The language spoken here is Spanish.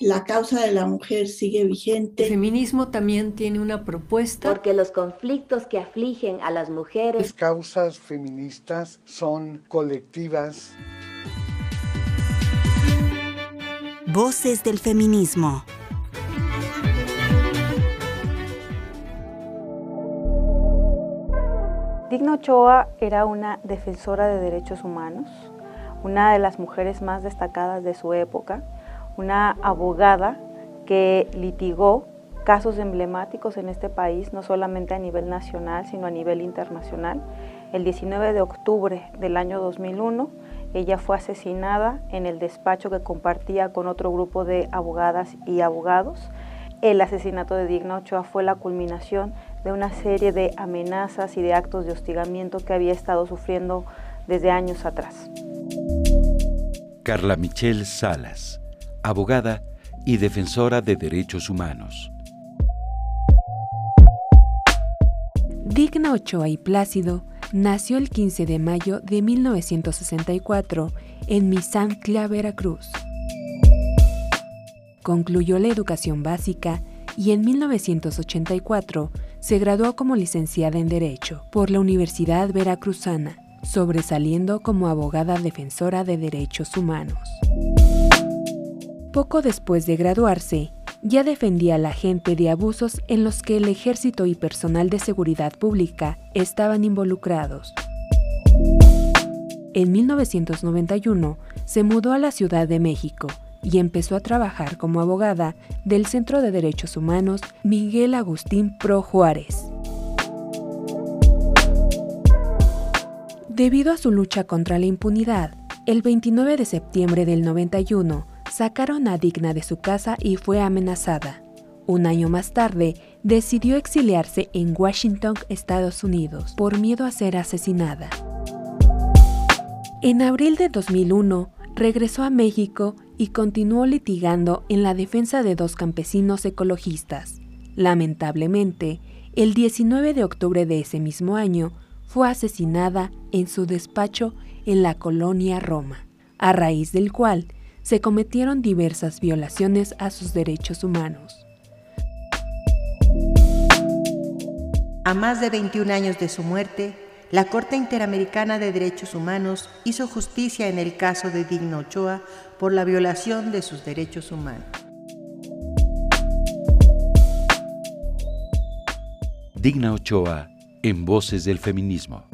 la causa de la mujer sigue vigente. El feminismo también tiene una propuesta. Porque los conflictos que afligen a las mujeres. Las causas feministas son colectivas. Voces del feminismo. Digna Ochoa era una defensora de derechos humanos, una de las mujeres más destacadas de su época, una abogada que litigó casos emblemáticos en este país, no solamente a nivel nacional, sino a nivel internacional. El 19 de octubre del año 2001, ella fue asesinada en el despacho que compartía con otro grupo de abogadas y abogados. El asesinato de Digna Ochoa fue la culminación de una serie de amenazas y de actos de hostigamiento que había estado sufriendo desde años atrás. Carla Michelle Salas, abogada y defensora de derechos humanos. Digna Ochoa y Plácido nació el 15 de mayo de 1964 en Misantla, Veracruz. Concluyó la educación básica y en 1984 se graduó como licenciada en Derecho por la Universidad Veracruzana, sobresaliendo como abogada defensora de derechos humanos. Poco después de graduarse, ya defendía a la gente de abusos en los que el ejército y personal de seguridad pública estaban involucrados. En 1991 se mudó a la Ciudad de México y empezó a trabajar como abogada del Centro de Derechos Humanos Miguel Agustín Pro Juárez. Debido a su lucha contra la impunidad, el 29 de septiembre del 91 sacaron a Digna de su casa y fue amenazada. Un año más tarde, decidió exiliarse en Washington, Estados Unidos, por miedo a ser asesinada. En abril de 2001, regresó a México y continuó litigando en la defensa de dos campesinos ecologistas. Lamentablemente, el 19 de octubre de ese mismo año, fue asesinada en su despacho en la colonia Roma, a raíz del cual se cometieron diversas violaciones a sus derechos humanos. A más de 21 años de su muerte, la Corte Interamericana de Derechos Humanos hizo justicia en el caso de Digno Ochoa por la violación de sus derechos humanos. Digna Ochoa en Voces del Feminismo.